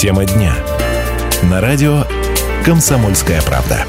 Тема дня. На радио «Комсомольская правда».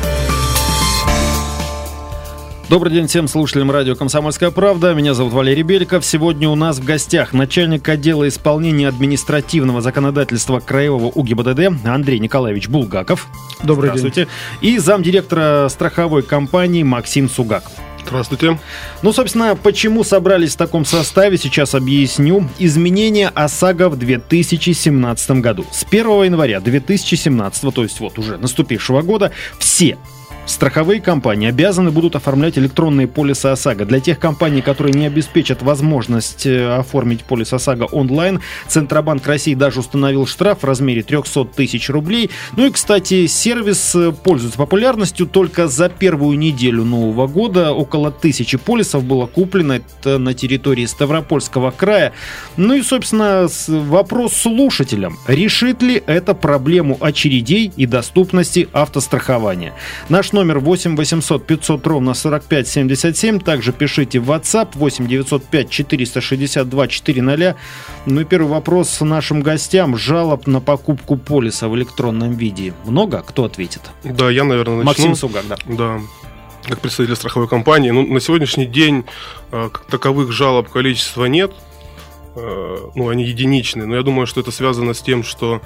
Добрый день всем слушателям радио «Комсомольская правда». Меня зовут Валерий Беликов. Сегодня у нас в гостях начальник отдела исполнения административного законодательства Краевого УГИБДД Андрей Николаевич Булгаков. Добрый Здравствуйте. И замдиректора страховой компании Максим Сугаков. Здравствуйте. Ну, собственно, почему собрались в таком составе, сейчас объясню. Изменения ОСАГО в 2017 году. С 1 января 2017, то есть вот уже наступившего года, все Страховые компании обязаны будут оформлять электронные полисы ОСАГО. Для тех компаний, которые не обеспечат возможность э, оформить полис ОСАГО онлайн, Центробанк России даже установил штраф в размере 300 тысяч рублей. Ну и, кстати, сервис э, пользуется популярностью. Только за первую неделю Нового года около тысячи полисов было куплено это на территории Ставропольского края. Ну и, собственно, вопрос слушателям. Решит ли это проблему очередей и доступности автострахования? Наш номер 8 800 500 ровно 45 77. Также пишите в WhatsApp 8 905 462 400. Ну и первый вопрос нашим гостям. Жалоб на покупку полиса в электронном виде. Много? Кто ответит? Да, я, наверное, начну. Максим Сугак, да. Да как представитель страховой компании. Ну, на сегодняшний день э, как таковых жалоб количества нет. Э, ну, они единичные. Но я думаю, что это связано с тем, что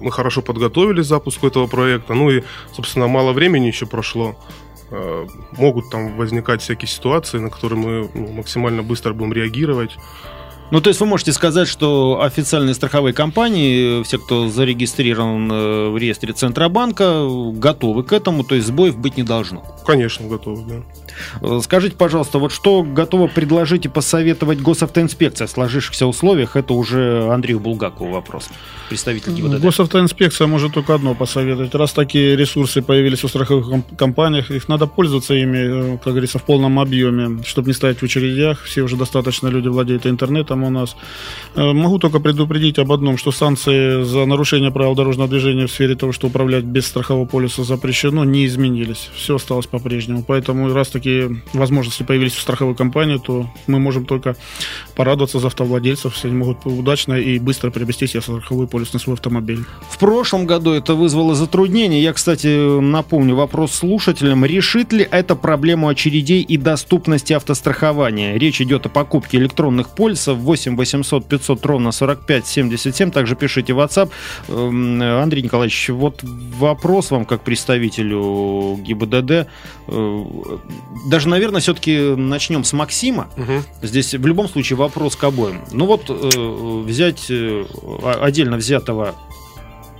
мы хорошо подготовились к запуску этого проекта. Ну и, собственно, мало времени еще прошло. Э, могут там возникать всякие ситуации, на которые мы ну, максимально быстро будем реагировать. Ну, то есть вы можете сказать, что официальные страховые компании, все, кто зарегистрирован э, в реестре Центробанка, готовы к этому, то есть сбоев быть не должно. Конечно, готовы, да. Э, скажите, пожалуйста, вот что готово предложить и посоветовать госавтоинспекция в сложившихся условиях? Это уже Андрею Булгакову вопрос, представитель ГИБДД. Госавтоинспекция может только одно посоветовать. Раз такие ресурсы появились в страховых компаниях, их надо пользоваться ими, э, как говорится, в полном объеме, чтобы не стоять в очередях. Все уже достаточно люди владеют интернетом у нас. Э, могу только предупредить об одном, что санкции за нарушение правил дорожного движения в сфере того, что управлять без страхового полиса запрещено, не изменились. Все осталось по-прежнему. Поэтому раз такие такие возможности появились в страховой компании, то мы можем только порадоваться за автовладельцев, если они могут удачно и быстро приобрести себе страховой полис на свой автомобиль. В прошлом году это вызвало затруднения. Я, кстати, напомню вопрос слушателям. Решит ли это проблему очередей и доступности автострахования? Речь идет о покупке электронных полисов 8 800 500 ровно 45 77. Также пишите в WhatsApp. Эм, Андрей Николаевич, вот вопрос вам как представителю ГИБДД. Даже, наверное, все-таки начнем с Максима. Угу. Здесь в любом случае вопрос к обоим. Ну вот э, взять э, отдельно взятого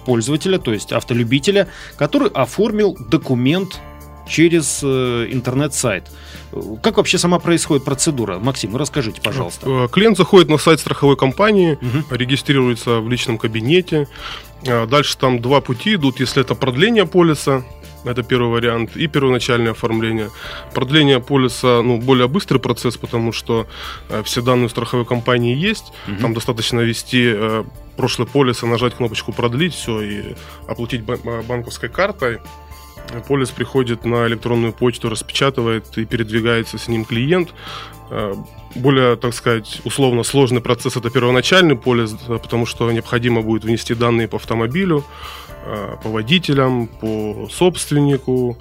пользователя, то есть автолюбителя, который оформил документ через э, интернет-сайт. Как вообще сама происходит процедура? Максим, ну расскажите, пожалуйста. Э, клиент заходит на сайт страховой компании, угу. регистрируется в личном кабинете. Э, дальше там два пути идут. Если это продление полиса, это первый вариант. И первоначальное оформление. Продление полиса, ну, более быстрый процесс, потому что э, все данные страховой компании есть. Угу. Там достаточно ввести э, прошлый полис, нажать кнопочку продлить, все, и оплатить банковской картой. Полис приходит на электронную почту, распечатывает и передвигается с ним клиент. Э, более, так сказать, условно сложный процесс это первоначальный полис, потому что необходимо будет внести данные по автомобилю, Э, по водителям, по собственнику.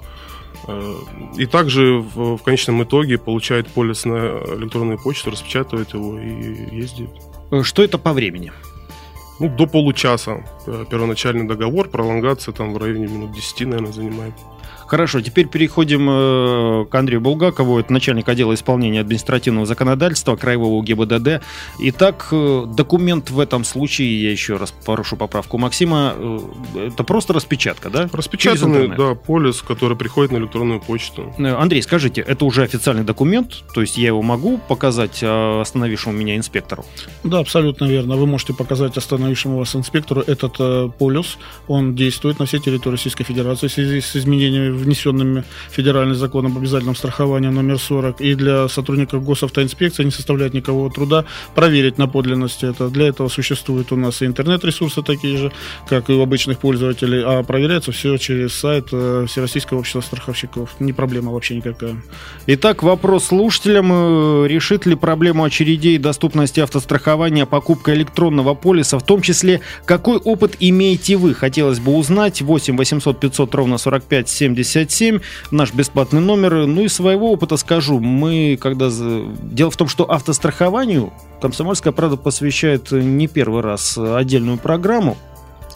Э, и также в, в конечном итоге получает полис на электронную почту, распечатывает его и ездит. Что это по времени? Ну, до получаса. Первоначальный договор, пролонгация там в районе минут 10, наверное, занимает. Хорошо, теперь переходим э, к Андрею Булгакову, это начальник отдела исполнения административного законодательства Краевого ГИБДД. Итак, э, документ в этом случае, я еще раз порушу поправку Максима, э, это просто распечатка, да? Распечатанный, да, полис, который приходит на электронную почту. Андрей, скажите, это уже официальный документ, то есть я его могу показать остановившему меня инспектору? Да, абсолютно верно. Вы можете показать остановившему вас инспектору этот полис, он действует на всей территории Российской Федерации в связи с изменением изменениями, внесенными федеральным законом об обязательном страховании номер 40, и для сотрудников госавтоинспекции не составляет никакого труда проверить на подлинность это. Для этого существуют у нас и интернет-ресурсы такие же, как и у обычных пользователей, а проверяется все через сайт э, Всероссийского общества страховщиков. Не проблема вообще никакая. Итак, вопрос слушателям. Э, решит ли проблему очередей доступности автострахования покупка электронного полиса, в том числе, какой опыт имеете вы? Хотелось бы узнать. 8 800 500 ровно 45 77, наш бесплатный номер. Ну и своего опыта скажу. Мы, когда... Дело в том, что автострахованию «Комсомольская правда» посвящает не первый раз отдельную программу.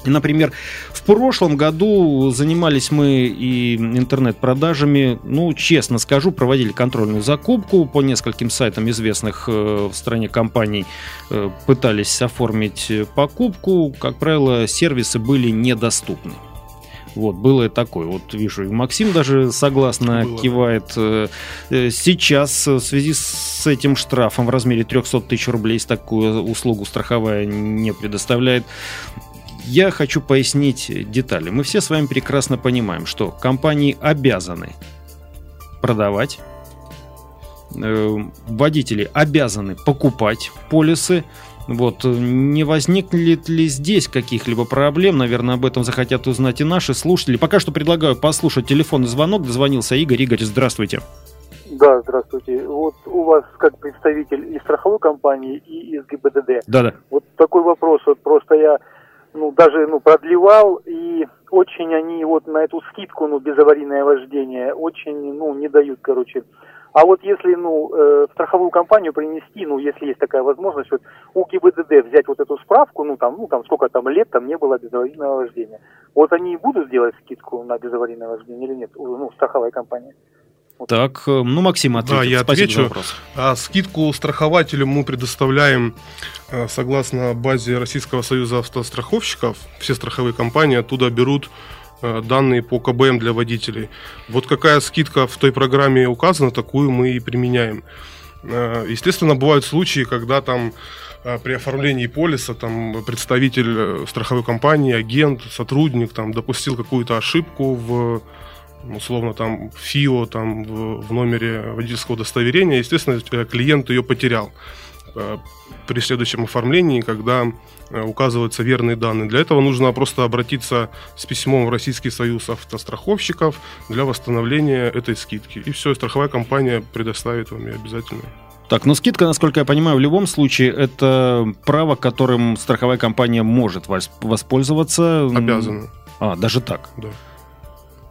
Например, в прошлом году занимались мы и интернет-продажами, ну, честно скажу, проводили контрольную закупку по нескольким сайтам известных э, в стране компаний, э, пытались оформить покупку, как правило, сервисы были недоступны. Вот, было и такое. Вот вижу, и Максим даже согласно было. кивает. Э, сейчас в связи с этим штрафом в размере 300 тысяч рублей, такую услугу страховая не предоставляет, я хочу пояснить детали. Мы все с вами прекрасно понимаем, что компании обязаны продавать, э, водители обязаны покупать полисы. Вот, не возникнет ли здесь каких-либо проблем? Наверное, об этом захотят узнать и наши слушатели. Пока что предлагаю послушать телефонный звонок. Дозвонился Игорь. Игорь, здравствуйте. Да, здравствуйте. Вот у вас как представитель и страховой компании, и из ГИБДД. Да-да. Вот такой вопрос. Вот просто я ну, даже, ну, продлевал, и очень они вот на эту скидку, ну, безаварийное вождение, очень, ну, не дают, короче. А вот если, ну, э, в страховую компанию принести, ну, если есть такая возможность, вот у ГИБДД взять вот эту справку, ну, там, ну, там, сколько там лет там не было безаварийного вождения. Вот они будут делать скидку на безаварийное вождение или нет, ну, страховая компания? Так, э, ну, Максим, ответит. Да, я отвечу. А, скидку страхователю мы предоставляем э, согласно базе Российского союза автостраховщиков. Все страховые компании оттуда берут данные по КБМ для водителей. Вот какая скидка в той программе указана, такую мы и применяем. Естественно, бывают случаи, когда там при оформлении полиса там представитель страховой компании, агент, сотрудник там допустил какую-то ошибку в условно там ФИО там в, в номере водительского удостоверения, естественно, э, клиент ее потерял э, при следующем оформлении, когда э, указываются верные данные. Для этого нужно просто обратиться с письмом в Российский союз автостраховщиков для восстановления этой скидки. И все, страховая компания предоставит вам ее обязательно. Так, но скидка, насколько я понимаю, в любом случае это право, которым страховая компания может воспользоваться. Обязана. А, даже так? Да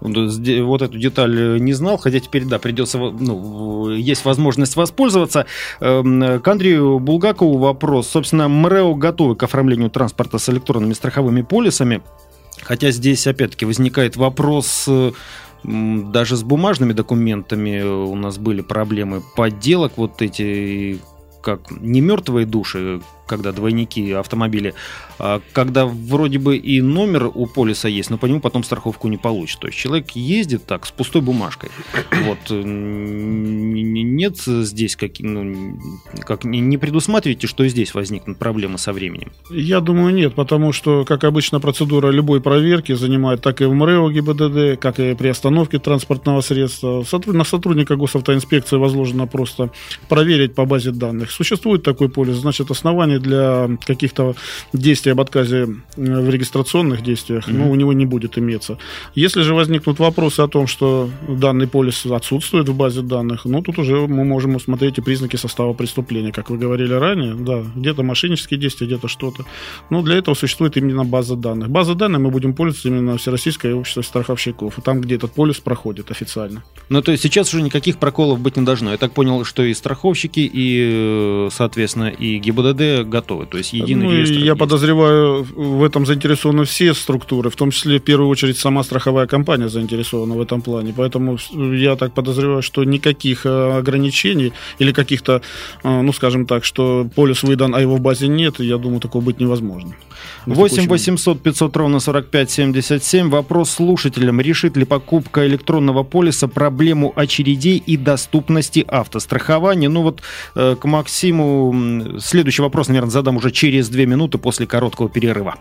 вот эту деталь э, не знал, хотя теперь, да, придется, ну, есть возможность воспользоваться. Эм, к Андрею Булгакову вопрос. Собственно, МРЭО готовы к оформлению транспорта с электронными страховыми полисами, хотя здесь, опять-таки, возникает вопрос э, даже с бумажными документами у нас были проблемы подделок вот эти как не мертвые души, когда двойники автомобиля, а когда вроде бы и номер у полиса есть, но по нему потом страховку не получит. То есть человек ездит так, с пустой бумажкой. Вот. Э, нет здесь как, ну, как не предусматриваете, что здесь возникнут проблемы со временем? Я думаю, нет, потому что, как обычно, процедура любой проверки занимает так и в МРЭО ГИБДД, как и при остановке транспортного средства. На сотрудника госавтоинспекции возложено просто проверить по базе данных. Существует такой полис, значит, основание оснований для каких-то действий об отказе э, в регистрационных действиях, mm-hmm. ну, у него не будет иметься. Если же возникнут вопросы о том, что данный полис отсутствует в базе данных, ну, тут уже мы можем усмотреть и признаки состава преступления, как вы говорили ранее, да, где-то мошеннические действия, где-то что-то. Но для этого существует именно база данных. База данных мы будем пользоваться именно Всероссийское общество страховщиков, там, где этот полис проходит официально. Ну, то есть сейчас уже никаких проколов быть не должно. Я так понял, что и страховщики, и, соответственно, и ГИБДД готовы. То есть единый ну, реестр. Я есть. подозреваю, в этом заинтересованы все структуры, в том числе в первую очередь сама страховая компания заинтересована в этом плане. Поэтому я так подозреваю, что никаких э, ограничений или каких-то, э, ну скажем так, что полис выдан, а его в базе нет, я думаю, такого быть невозможно. 8 800 500 ровно 45 77. Вопрос слушателям. Решит ли покупка электронного полиса проблему очередей и доступности автострахования? Ну вот э, к Максиму следующий вопрос, наверное, задам уже через две минуты после короткого перерыва.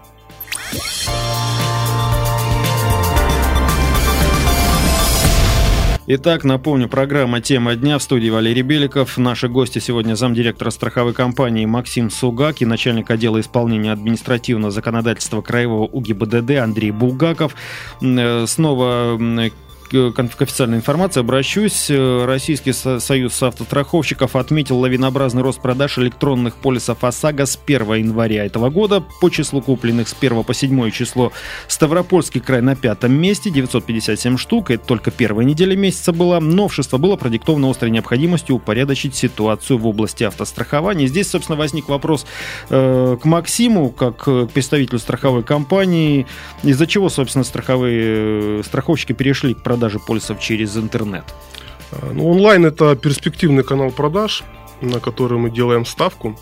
Итак, напомню, программа «Тема дня» в студии Валерий Беликов. Наши гости сегодня замдиректора страховой компании Максим Сугак и начальник отдела исполнения административного законодательства Краевого УГИБДД Андрей Булгаков. Э, снова к официальной информации обращусь. Российский союз автостраховщиков отметил лавинообразный рост продаж электронных полисов ОСАГО с 1 января этого года. По числу купленных с 1 по 7 число Ставропольский край на пятом месте, 957 штук. Это только первая неделя месяца была. Новшество было продиктовано острой необходимостью упорядочить ситуацию в области автострахования. Здесь, собственно, возник вопрос э, к Максиму, как к представителю страховой компании. Из-за чего, собственно, страховые э, страховщики перешли к продаже продажи полисов через интернет? А, ну, онлайн это перспективный канал продаж, на который мы делаем ставку.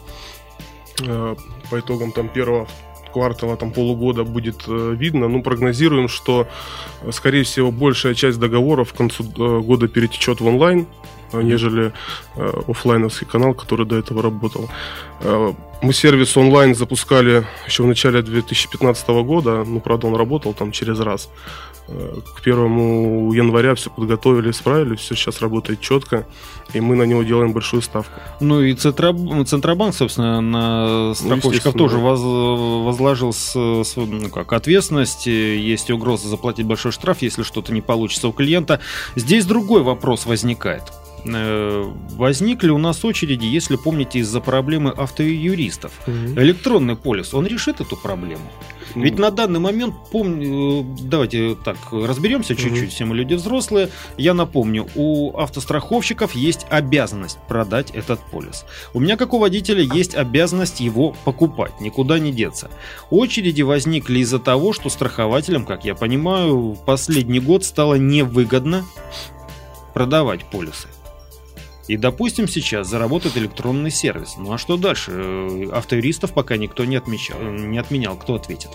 А, по итогам там первого квартала, там полугода будет э, видно. Ну, прогнозируем, что, скорее всего, большая часть договоров к концу э, года перетечет в онлайн, нежели э, офлайновский канал, который до этого работал. Мы сервис онлайн запускали еще в начале 2015 года, ну, правда, он работал там через раз. Э, к первому января все подготовили, справили, все сейчас работает четко, и мы на него делаем большую ставку. Ну и Центробанк, собственно, на страховщиков ну, тоже воз, возложил с, с, ну, как, ответственность, есть угроза заплатить большой штраф, если что-то не получится у клиента. Здесь другой вопрос возникает. Э, возникли у нас очереди, если помните, из-за проблемы автоюристов. Угу. Электронный полис, он решит эту проблему? Ведь на данный момент, помню, э, давайте так, разберемся чуть-чуть, все мы люди взрослые. Я напомню, у автостраховщиков есть обязанность продать этот полис. У меня, как у водителя, есть обязанность его покупать, никуда не деться. Очереди возникли из-за того, что страхователям, как я понимаю, в последний год стало невыгодно продавать полисы. И, допустим, сейчас заработает электронный сервис. Ну а что дальше? Э, автоюристов пока никто не, отмечал, не отменял. Кто ответит?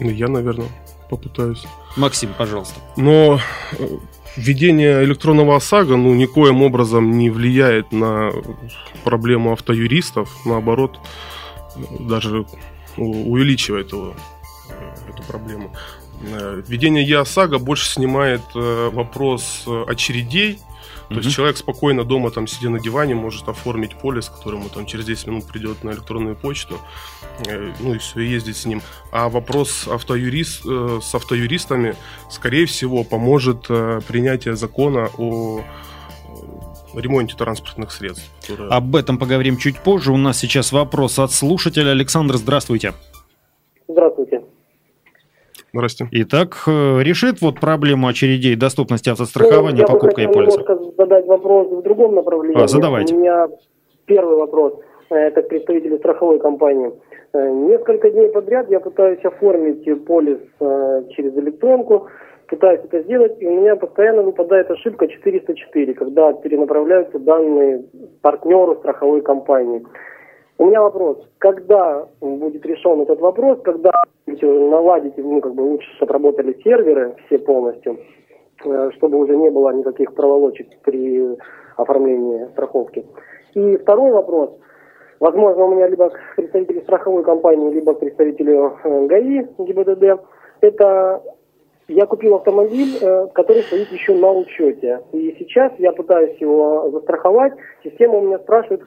Ну, я, наверное, попытаюсь. Максим, пожалуйста. Но э, введение электронного ОСАГО ну, никоим образом не влияет на проблему автоюристов. Наоборот, даже увеличивает его, э, эту проблему. Введение ЕОСАГО больше снимает вопрос очередей то есть человек спокойно дома, там, сидя на диване, может оформить полис, который ему там через 10 минут придет на электронную почту, э, ну и все, и ездить с ним. А вопрос автоюрист, э, с автоюристами, скорее всего, поможет э, принятие закона о ремонте транспортных средств. Которые... Об этом поговорим чуть позже. У нас сейчас вопрос от слушателя. Александр, здравствуйте. Здравствуйте. Здрасте. Итак, э, решит вот проблему очередей доступности автострахования, ну, покупка и полиса? Я бы задать вопрос в другом направлении. А, задавайте. У меня первый вопрос. Э, это к представителю страховой компании. Э, несколько дней подряд я пытаюсь оформить полис через электронку, пытаюсь это сделать, и у меня постоянно выпадает ошибка 404, когда перенаправляются данные партнеру страховой компании. У меня вопрос, когда будет решен этот вопрос, когда наладите, ну, как бы лучше, чтобы работали серверы все полностью, э, чтобы уже не было никаких проволочек при оформлении страховки. И второй вопрос. Возможно, у меня либо к представителю страховой компании, либо к представителю э, ГАИ ГИБДД. Это я купил автомобиль, э, который стоит еще на учете. И сейчас я пытаюсь его застраховать. Система у меня спрашивает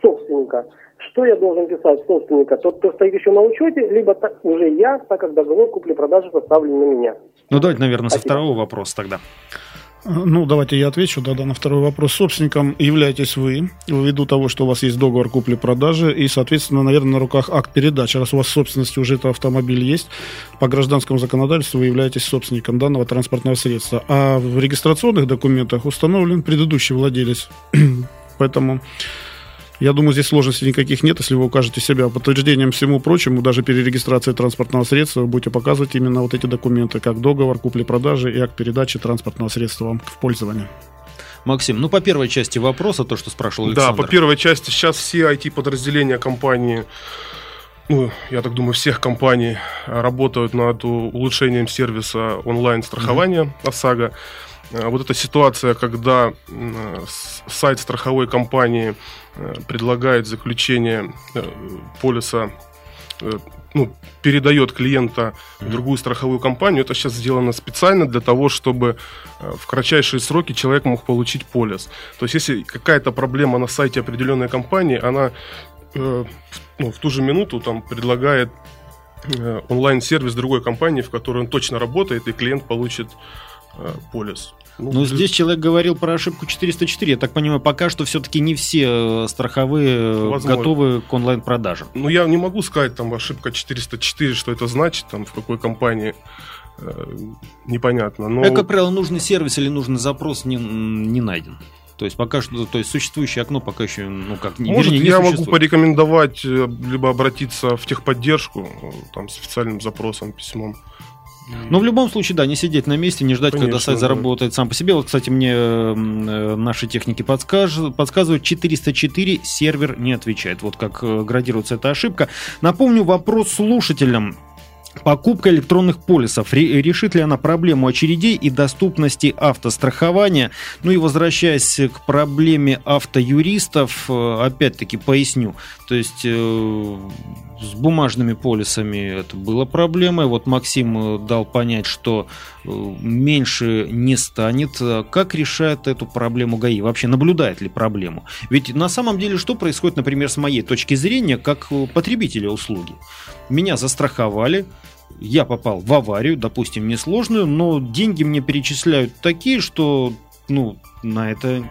собственника – что я должен писать собственника? Тот, кто стоит еще на учете, либо так, уже я, так как договор купли-продажи составлен на меня. Ну, давайте, наверное, со второго вопроса тогда. Ну, давайте я отвечу, да, да, на второй вопрос. Собственником являетесь вы, ввиду того, что у вас есть договор купли-продажи, и, соответственно, наверное, на руках акт передачи. Раз у вас в собственности уже этот автомобиль есть, по гражданскому законодательству вы являетесь собственником данного транспортного средства. А в регистрационных документах установлен предыдущий владелец. Поэтому я думаю, здесь сложностей никаких нет, если вы укажете себя подтверждением всему прочему, даже перерегистрации транспортного средства, вы будете показывать именно вот эти документы, как договор купли-продажи и акт передачи транспортного средства вам в пользование. Максим, ну по первой части вопроса, то, что спрашивал Александр. Да, по первой части сейчас все IT-подразделения компании ну, я так думаю, всех компаний работают над улучшением сервиса онлайн-страхования mm-hmm. ОСАГО. А вот эта ситуация, когда сайт страховой компании Э, предлагает заключение э, полиса э, ну, передает клиента в другую страховую компанию. Это сейчас сделано специально для того, чтобы э, в кратчайшие сроки человек мог получить полис. То есть, если какая-то проблема на сайте определенной компании, она э, ну, в ту же минуту там предлагает э, онлайн-сервис другой компании, в которой он точно работает, и клиент получит э, полис. Ну, Но здесь человек говорил про ошибку 404. Я так понимаю, пока что все-таки не все э, страховые э, Возможно. готовы к онлайн-продажам. Ну, я не могу сказать, там, ошибка 404, что это значит, там, в какой компании э, непонятно. Но... как правило, нужный сервис или нужный запрос не, не найден. То есть пока что, то есть существующее окно пока еще, ну как, не, Может, вернее, не я могу порекомендовать либо обратиться в техподдержку, там с официальным запросом, письмом. Но в любом случае, да, не сидеть на месте, не ждать, Конечно, когда сайт да. заработает сам по себе. Вот, кстати, мне э, наши техники подскажут, подсказывают, 404 сервер не отвечает. Вот как э, градируется эта ошибка. Напомню вопрос слушателям. Покупка электронных полисов. Решит ли она проблему очередей и доступности автострахования? Ну и возвращаясь к проблеме автоюристов, э, опять-таки поясню. То есть э, с бумажными полисами это было проблемой. Вот Максим э, дал понять, что меньше не станет. Как решает эту проблему ГАИ? Вообще наблюдает ли проблему? Ведь на самом деле что происходит, например, с моей точки зрения, как потребителя услуги? Меня застраховали, я попал в аварию, допустим, несложную, но деньги мне перечисляют такие, что, ну, на это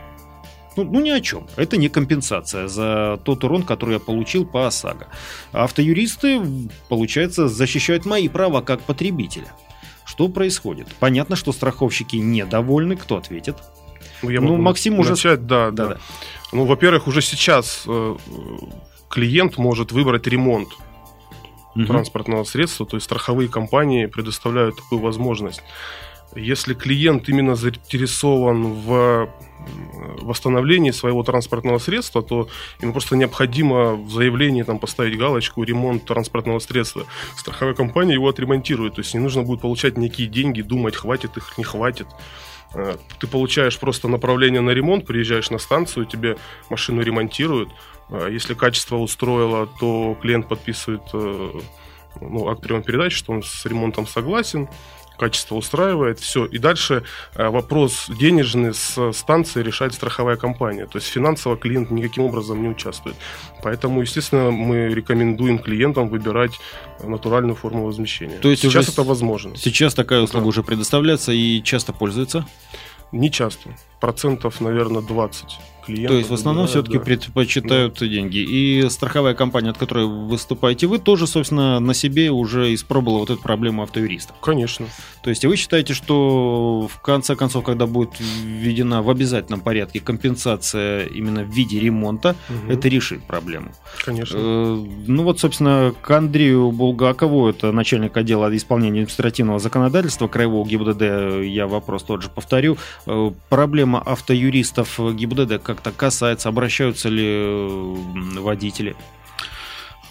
ну, ну, ни о чем. Это не компенсация за тот урон, который я получил по ОСАГО. Автоюристы, получается, защищают мои права как потребителя. Что происходит? Понятно, что страховщики недовольны. Кто ответит? Ну, я ну Максим уже... Начать, да, да, да. Ну, во-первых, уже сейчас э, клиент может выбрать ремонт угу. транспортного средства, то есть страховые компании предоставляют такую возможность. Если клиент именно заинтересован в восстановлении своего транспортного средства, то ему просто необходимо в заявлении там, поставить галочку «ремонт транспортного средства». Страховая компания его отремонтирует, то есть не нужно будет получать некие деньги, думать, хватит их, не хватит. Э, ты получаешь просто направление на ремонт, приезжаешь на станцию, тебе машину ремонтируют, а если качество устроило, то клиент подписывает э, ну, акт приема передачи, что он с ремонтом согласен, качество устраивает, все. И дальше э, вопрос денежный с станции решает страховая компания. То есть финансово клиент никаким образом не участвует. Поэтому, естественно, мы рекомендуем клиентам выбирать натуральную форму возмещения. То есть сейчас это возможно. Сейчас такая услуга да. уже предоставляется и часто пользуется? Не часто. Процентов, наверное, 20 клиентов. То есть в основном все-таки да. предпочитают да. деньги. И страховая компания, от которой вы выступаете, вы тоже, собственно, на себе уже испробовала вот эту проблему автоюристов. Конечно. То есть вы считаете, что в конце концов, когда будет введена в обязательном порядке компенсация именно в виде ремонта, угу. это решит проблему? Конечно. Э, ну вот, собственно, к Андрею Булгакову, это начальник отдела исполнения административного законодательства Краевого ГИБДД, я вопрос тот же повторю. Э, проблема автоюристов ГИБДД как-то касается, обращаются ли водители?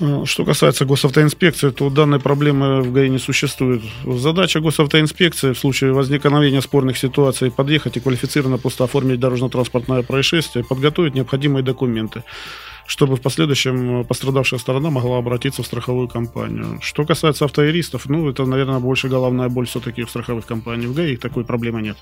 Э, что касается госавтоинспекции, то данной проблемы в ГАИ не существует. Задача госавтоинспекции в случае возникновения спорных ситуаций подъехать и квалифицированно просто оформить дорожно-транспортное происшествие, подготовить необходимые документы чтобы в последующем пострадавшая сторона могла обратиться в страховую компанию. Что касается автоюристов, ну, это, наверное, больше головная боль все-таки в страховых компаниях. В ГАИ такой проблемы нет.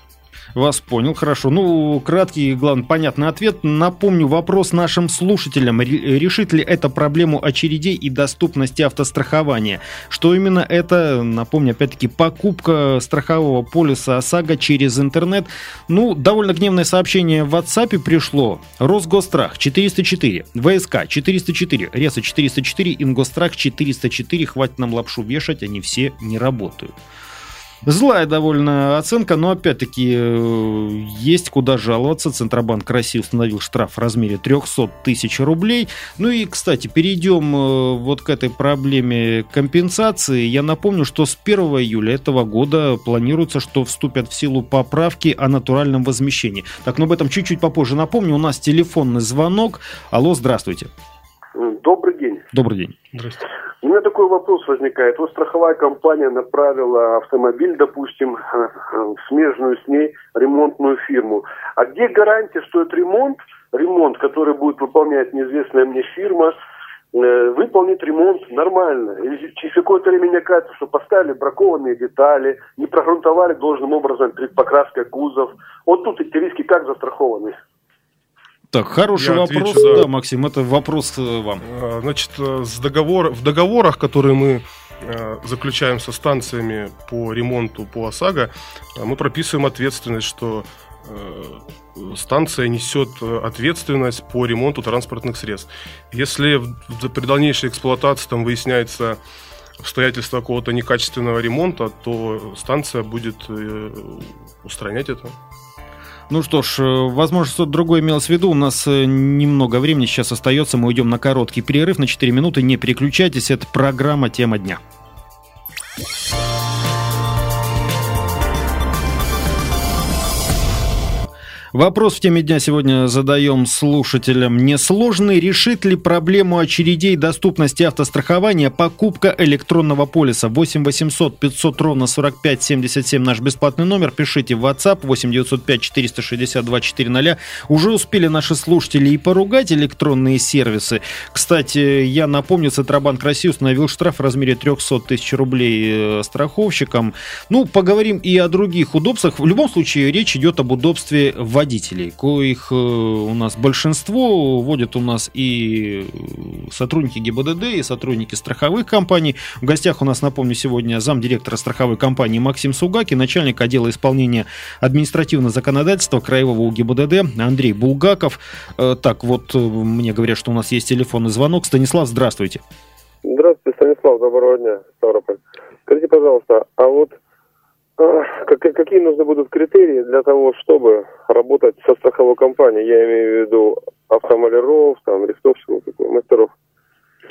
Вас понял, хорошо. Ну, краткий, главный, понятный ответ. Напомню вопрос нашим слушателям. Решит ли это проблему очередей и доступности автострахования? Что именно это? Напомню, опять-таки, покупка страхового полиса ОСАГО через интернет. Ну, довольно гневное сообщение в WhatsApp пришло. Росгострах 404, ВСК 404, РЕСа 404, Ингострах 404. Хватит нам лапшу вешать, они все не работают. Злая довольно оценка, но опять-таки э, есть куда жаловаться. Центробанк России установил штраф в размере 300 тысяч рублей. Ну и, кстати, перейдем э, вот к этой проблеме компенсации. Я напомню, что с 1 июля этого года планируется, что вступят в силу поправки о натуральном возмещении. Так, но об этом чуть-чуть попозже напомню. У нас телефонный звонок. Алло, здравствуйте. Добрый день. Добрый день. Здравствуйте. У меня такой вопрос возникает. Вот страховая компания направила автомобиль, допустим, в смежную с ней ремонтную фирму. А где гарантия, что этот ремонт, ремонт, который будет выполнять неизвестная мне фирма, э, выполнить ремонт нормально. И через какое-то время мне кажется, что поставили бракованные детали, не прогрунтовали должным образом перед покраской кузов. Вот тут эти риски как застрахованы? Так, хороший Я вопрос. отвечу, да. да. Максим, это вопрос э, вам. А, Значит, э, с договор, в договорах, которые мы э, заключаем со станциями по ремонту по ОСАГО, мы прописываем ответственность, что станция несет ответственность по ремонту транспортных средств. Если при дальнейшей эксплуатации там выясняется обстоятельства какого-то некачественного ремонта, то станция будет устранять это. Ну что ж, э, возможно, что-то другое имелось в виду. У нас э, немного времени сейчас остается. Мы уйдем на короткий перерыв на 4 минуты. Не переключайтесь. Это программа «Тема дня». Вопрос в теме дня сегодня задаем слушателям. Несложный решит ли проблему очередей доступности автострахования покупка электронного полиса? 8 800 500 ровно 45 77 наш бесплатный номер. Пишите в WhatsApp 8 905 462 400. Уже успели наши слушатели и поругать электронные сервисы. Кстати, я напомню, Центробанк России установил штраф в размере 300 тысяч рублей э, страховщикам. Ну, поговорим и о других удобствах. В любом случае, речь идет об удобстве водителей, коих э, у нас большинство, водят у нас и э, сотрудники ГИБДД, и сотрудники страховых компаний. В гостях у нас, напомню, сегодня замдиректора страховой компании Максим Сугаки, начальник отдела исполнения административного законодательства Краевого УГИБДД Андрей Булгаков. Э, Так, вот мне говорят, что у нас есть телефонный звонок. Станислав, здравствуйте. Здравствуйте, Станислав, доброго дня, Ставрополь. Скажите, пожалуйста, а вот как- какие нужны будут критерии для того, чтобы работать со страховой компанией? Я имею в виду автомаляров, там, рихтовщиков, мастеров.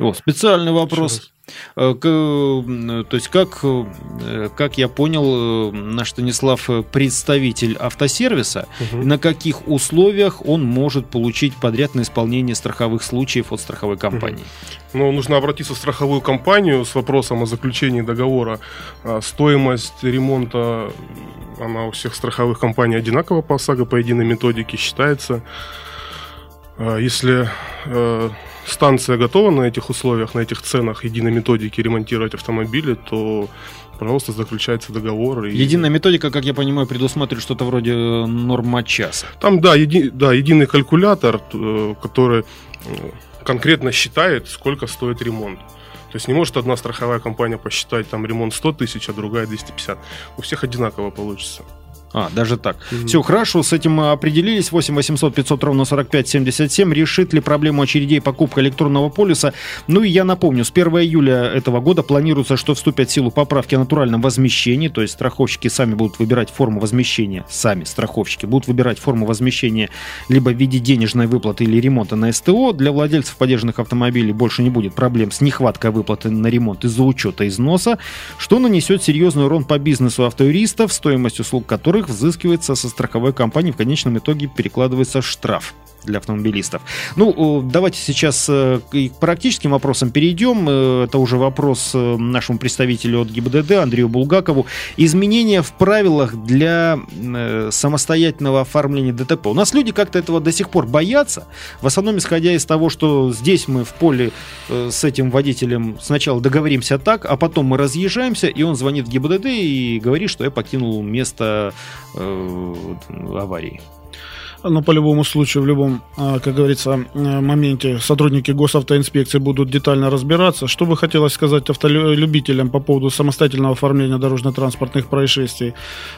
О, специальный вопрос. Э, То есть, как, э, как я понял, э, наш Станислав представитель автосервиса, на каких условиях он может получить подряд на исполнение страховых случаев от страховой компании? Но нужно обратиться в страховую компанию с вопросом о заключении договора. А, Стоимость ремонта, она у всех страховых компаний одинакова по ОСАГО, по единой методике считается. А, Если станция готова на этих условиях, на этих ценах единой методики ремонтировать автомобили, то, пожалуйста, заключается договор. и- Единая методика, как я понимаю, предусматривает что-то вроде э, норма часа. Там, да, еди- да, единый калькулятор, э, который э, конкретно считает, сколько стоит ремонт. То есть не может одна страховая компания посчитать там ремонт 100 тысяч, а другая 250. У всех одинаково получится. А, даже так. Мгм. Все, хорошо, с этим мы определились. 8 800 500 ровно 45 77. Решит ли проблему очередей покупка электронного полиса? Ну и я напомню, с 1 июля этого года планируется, что вступят в силу поправки о натуральном возмещении, то есть страховщики сами будут выбирать форму возмещения, сами страховщики будут выбирать форму возмещения либо в виде денежной выплаты или ремонта на СТО. Для владельцев подержанных автомобилей больше не будет проблем с нехваткой выплаты на ремонт из-за учета износа, что нанесет серьезный урон по бизнесу автоюристов, стоимость услуг которых взыскивается со страховой компании, в конечном итоге перекладывается штраф для автомобилистов. Ну, давайте сейчас э, к практическим вопросам перейдем. Э, Это уже вопрос э, нашему представителю от ГИБДД Андрею Булгакову. Изменения в правилах для самостоятельного оформления ДТП. У нас люди как-то этого до сих пор боятся. В основном исходя из того, что здесь мы в поле с этим водителем сначала договоримся так, а потом мы разъезжаемся, и он звонит в ГИБДД и говорит, что я покинул место аварии. Но по любому случаю, в любом, а, как говорится, моменте сотрудники госавтоинспекции будут детально разбираться. Что бы хотелось сказать автолюбителям по поводу самостоятельного оформления дорожно-транспортных происшествий?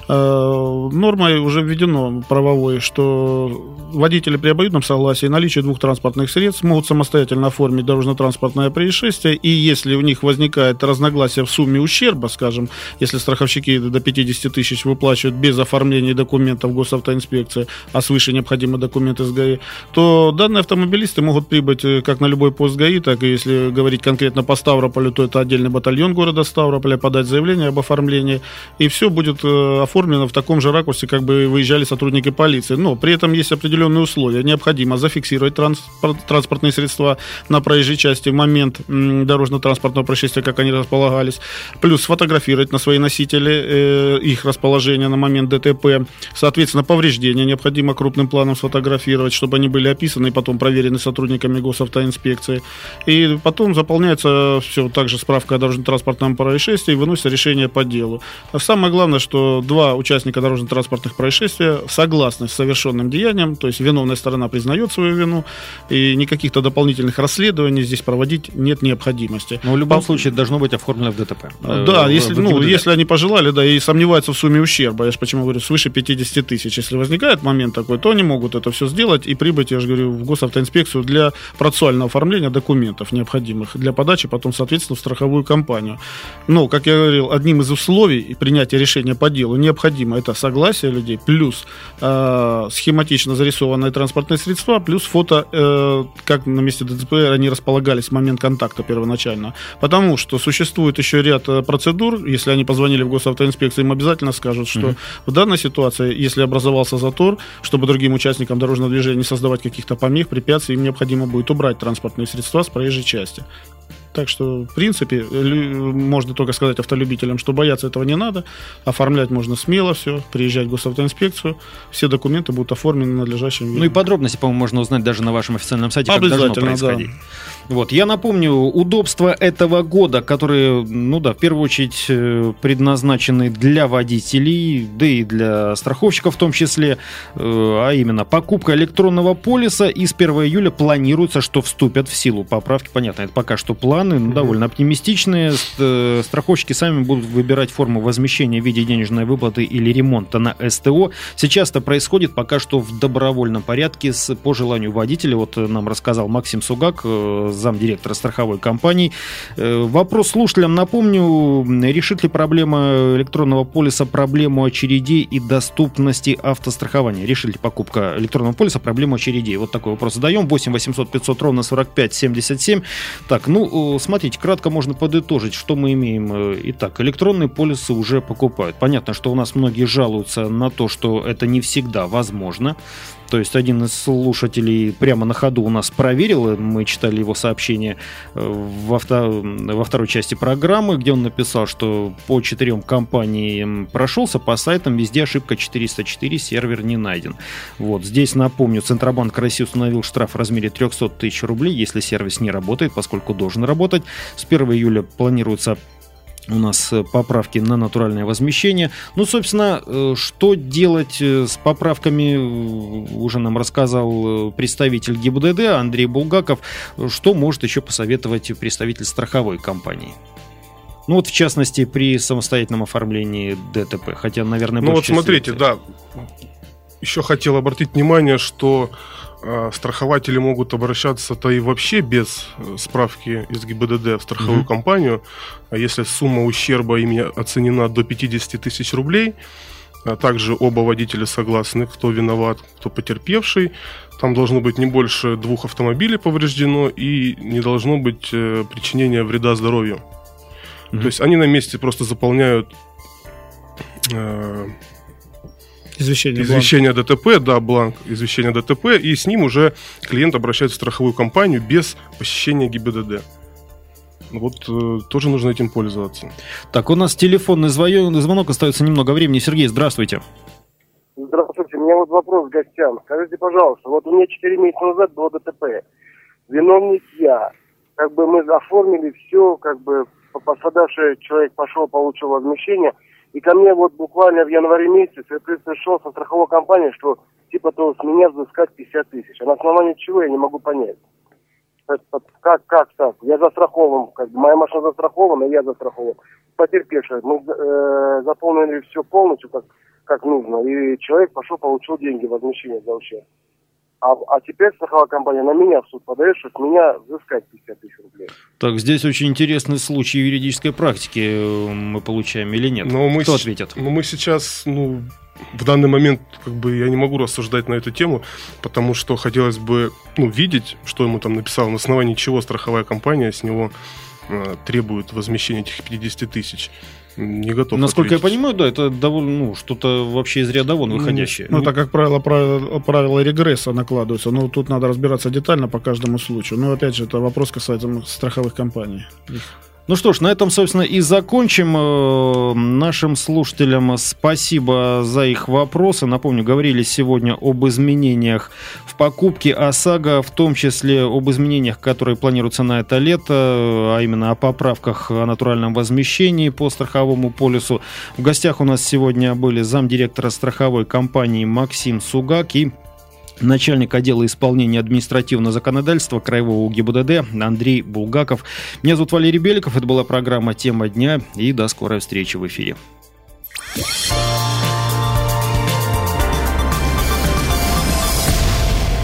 Э, Нормой уже введено правовой, что водители при обоюдном согласии наличие двух транспортных средств могут самостоятельно оформить дорожно-транспортное происшествие, и если у них возникает разногласие в сумме ущерба, скажем, если страховщики до 50 тысяч выплачивают без оформления документов госавтоинспекции, а свыше необходимы документы с ГАИ, то данные автомобилисты могут прибыть э, как на любой пост ГАИ, так и если говорить конкретно по Ставрополю, то это отдельный батальон города Ставрополя, подать заявление об оформлении, и все будет э, оформлено в таком же ракурсе, как бы выезжали сотрудники полиции. Но при этом есть определенные условия. Необходимо зафиксировать транспорт- транспортные средства на проезжей части в момент дорожно-транспортного происшествия, как они располагались, плюс сфотографировать на свои носители э, их расположение на момент ДТП. Соответственно, повреждения необходимо крупным крупным планом сфотографировать, чтобы они были описаны и потом проверены сотрудниками госавтоинспекции. И потом заполняется все также справка о дорожно-транспортном происшествии и выносится решение по делу. А самое главное, что два участника дорожно-транспортных происшествий согласны с совершенным деянием, то есть виновная сторона признает свою вину, и никаких-то дополнительных расследований здесь проводить нет необходимости. Но в любом по... случае должно быть оформлено в ДТП. Да, э, если, ну, если они пожелали, да, и сомневаются в сумме ущерба, я же почему говорю, свыше 50 тысяч. Если возникает момент такой, то они могут это все сделать и прибыть, я же говорю, в госавтоинспекцию для процессуального оформления документов необходимых для подачи потом, соответственно, в страховую компанию. Но, как я говорил, одним из условий принятия решения по делу необходимо это согласие людей, плюс э, схематично зарисованные транспортные средства, плюс фото, э, как на месте ДТП они располагались в момент контакта первоначально. Потому что существует еще ряд э, процедур, если они позвонили в госавтоинспекцию, им обязательно скажут, что mm-hmm. в данной ситуации, если образовался затор, чтобы другим участникам дорожного движения не создавать каких-то помех, препятствий, им необходимо будет убрать транспортные средства с проезжей части. Так что, в принципе, можно только сказать автолюбителям, что бояться этого не надо. Оформлять можно смело все, приезжать в госавтоинспекцию. Все документы будут оформлены надлежащим видом. Ну и подробности, по-моему, можно узнать даже на вашем официальном сайте, как должно происходить. Да. Вот, я напомню, удобства этого года, которые, ну да, в первую очередь э, предназначены для водителей, да и для страховщиков в том числе, э, а именно покупка электронного полиса и с 1 июля планируется, что вступят в силу поправки. Понятно, это пока что планы, ну, довольно оптимистичные. Э, страховщики сами будут выбирать форму возмещения в виде денежной выплаты или ремонта на СТО. Сейчас это происходит пока что в добровольном порядке с, по желанию водителя. Вот нам рассказал Максим Сугак, замдиректора страховой компании. Э, вопрос слушателям, напомню, решит ли проблема электронного полиса проблему очередей и доступности автострахования? Решит ли покупка электронного полиса проблему очередей? Вот такой вопрос задаем. 8 800 500 ровно 45 77. Так, ну, смотрите, кратко можно подытожить, что мы имеем. Э, итак, электронные полисы уже покупают. Понятно, что у нас многие жалуются на то, что это не всегда возможно. То есть один из слушателей прямо на ходу у нас проверил, мы читали его сообщение э, во, втор... во второй части программы, где он написал, что по четырем компаниям прошелся, по сайтам везде ошибка 404, сервер не найден. Вот здесь, напомню, Центробанк России установил штраф в размере 300 тысяч рублей, если сервис не работает, поскольку должен работать. С 1 июля планируется у нас э, поправки на натуральное возмещение. Ну, собственно, э, что делать э, с поправками, уже нам рассказал представитель ГИБДД Андрей Булгаков. Что может еще посоветовать представитель страховой компании? Ну вот, в частности, при самостоятельном оформлении ДТП. Хотя, наверное, Ну вот смотрите, да. Еще хотел обратить внимание, что а, страхователи могут обращаться-то и вообще без э, справки из ГИБДД в страховую mm-hmm. компанию. А если сумма ущерба ими оценена до 50 тысяч рублей, а также оба водителя согласны, кто виноват, кто потерпевший. Там должно быть не больше двух автомобилей повреждено и не должно быть э, причинения вреда здоровью. Mm-hmm. То есть они на месте просто заполняют э, Извещение, извещение бланк. ДТП, да, бланк извещения ДТП, и с ним уже клиент обращается в страховую компанию без посещения ГИБДД. Вот э, тоже нужно этим пользоваться. Так, у нас телефонный звонок, остается немного времени. Сергей, здравствуйте. Здравствуйте, у меня вот вопрос к гостям. Скажите, пожалуйста, вот у меня 4 месяца назад было ДТП. Виновник я. Как бы мы оформили все, как бы пострадавший человек пошел, получил возмещение – и ко мне вот буквально в январе месяце пришел со страховой компании, что типа то с меня взыскать 50 тысяч. А на основании чего я не могу понять. Как, как так? Я застрахован, как бы, моя машина застрахована, я застрахован. Потерпевший. Мы э, заполнили все полностью, как, как нужно. И человек пошел, получил деньги, возмещение за ущерб. А, а теперь страховая компания на меня в суд подает, что с меня взыскать 50 тысяч рублей. Так, здесь очень интересный случай юридической практики э, мы получаем или нет? Но мы Кто с... ответит? Ну, мы сейчас, ну, в данный момент как бы я не могу рассуждать на эту тему, потому что хотелось бы ну, видеть, что ему там написал, на основании чего страховая компания с него э, требует возмещения этих 50 тысяч не готов. Насколько ответить. я понимаю, да, это довольно, ну, что-то вообще из ряда вон выходящее. Ну, ну так как правило, правило, правила регресса накладываются, но тут надо разбираться детально по каждому случаю. Но опять же, это вопрос касается страховых компаний. Ну что ж, на этом, собственно, и закончим. Э, нашим слушателям спасибо за их вопросы. Напомню, говорили сегодня об изменениях в покупке ОСАГО, в том числе об изменениях, которые планируются на это лето, а именно о поправках о натуральном возмещении по страховому полюсу. В гостях у нас сегодня были замдиректора страховой компании Максим Сугак и начальник отдела исполнения административного законодательства Краевого ГИБДД Андрей Булгаков. Меня зовут Валерий Беликов, это была программа «Тема дня» и до скорой встречи в эфире.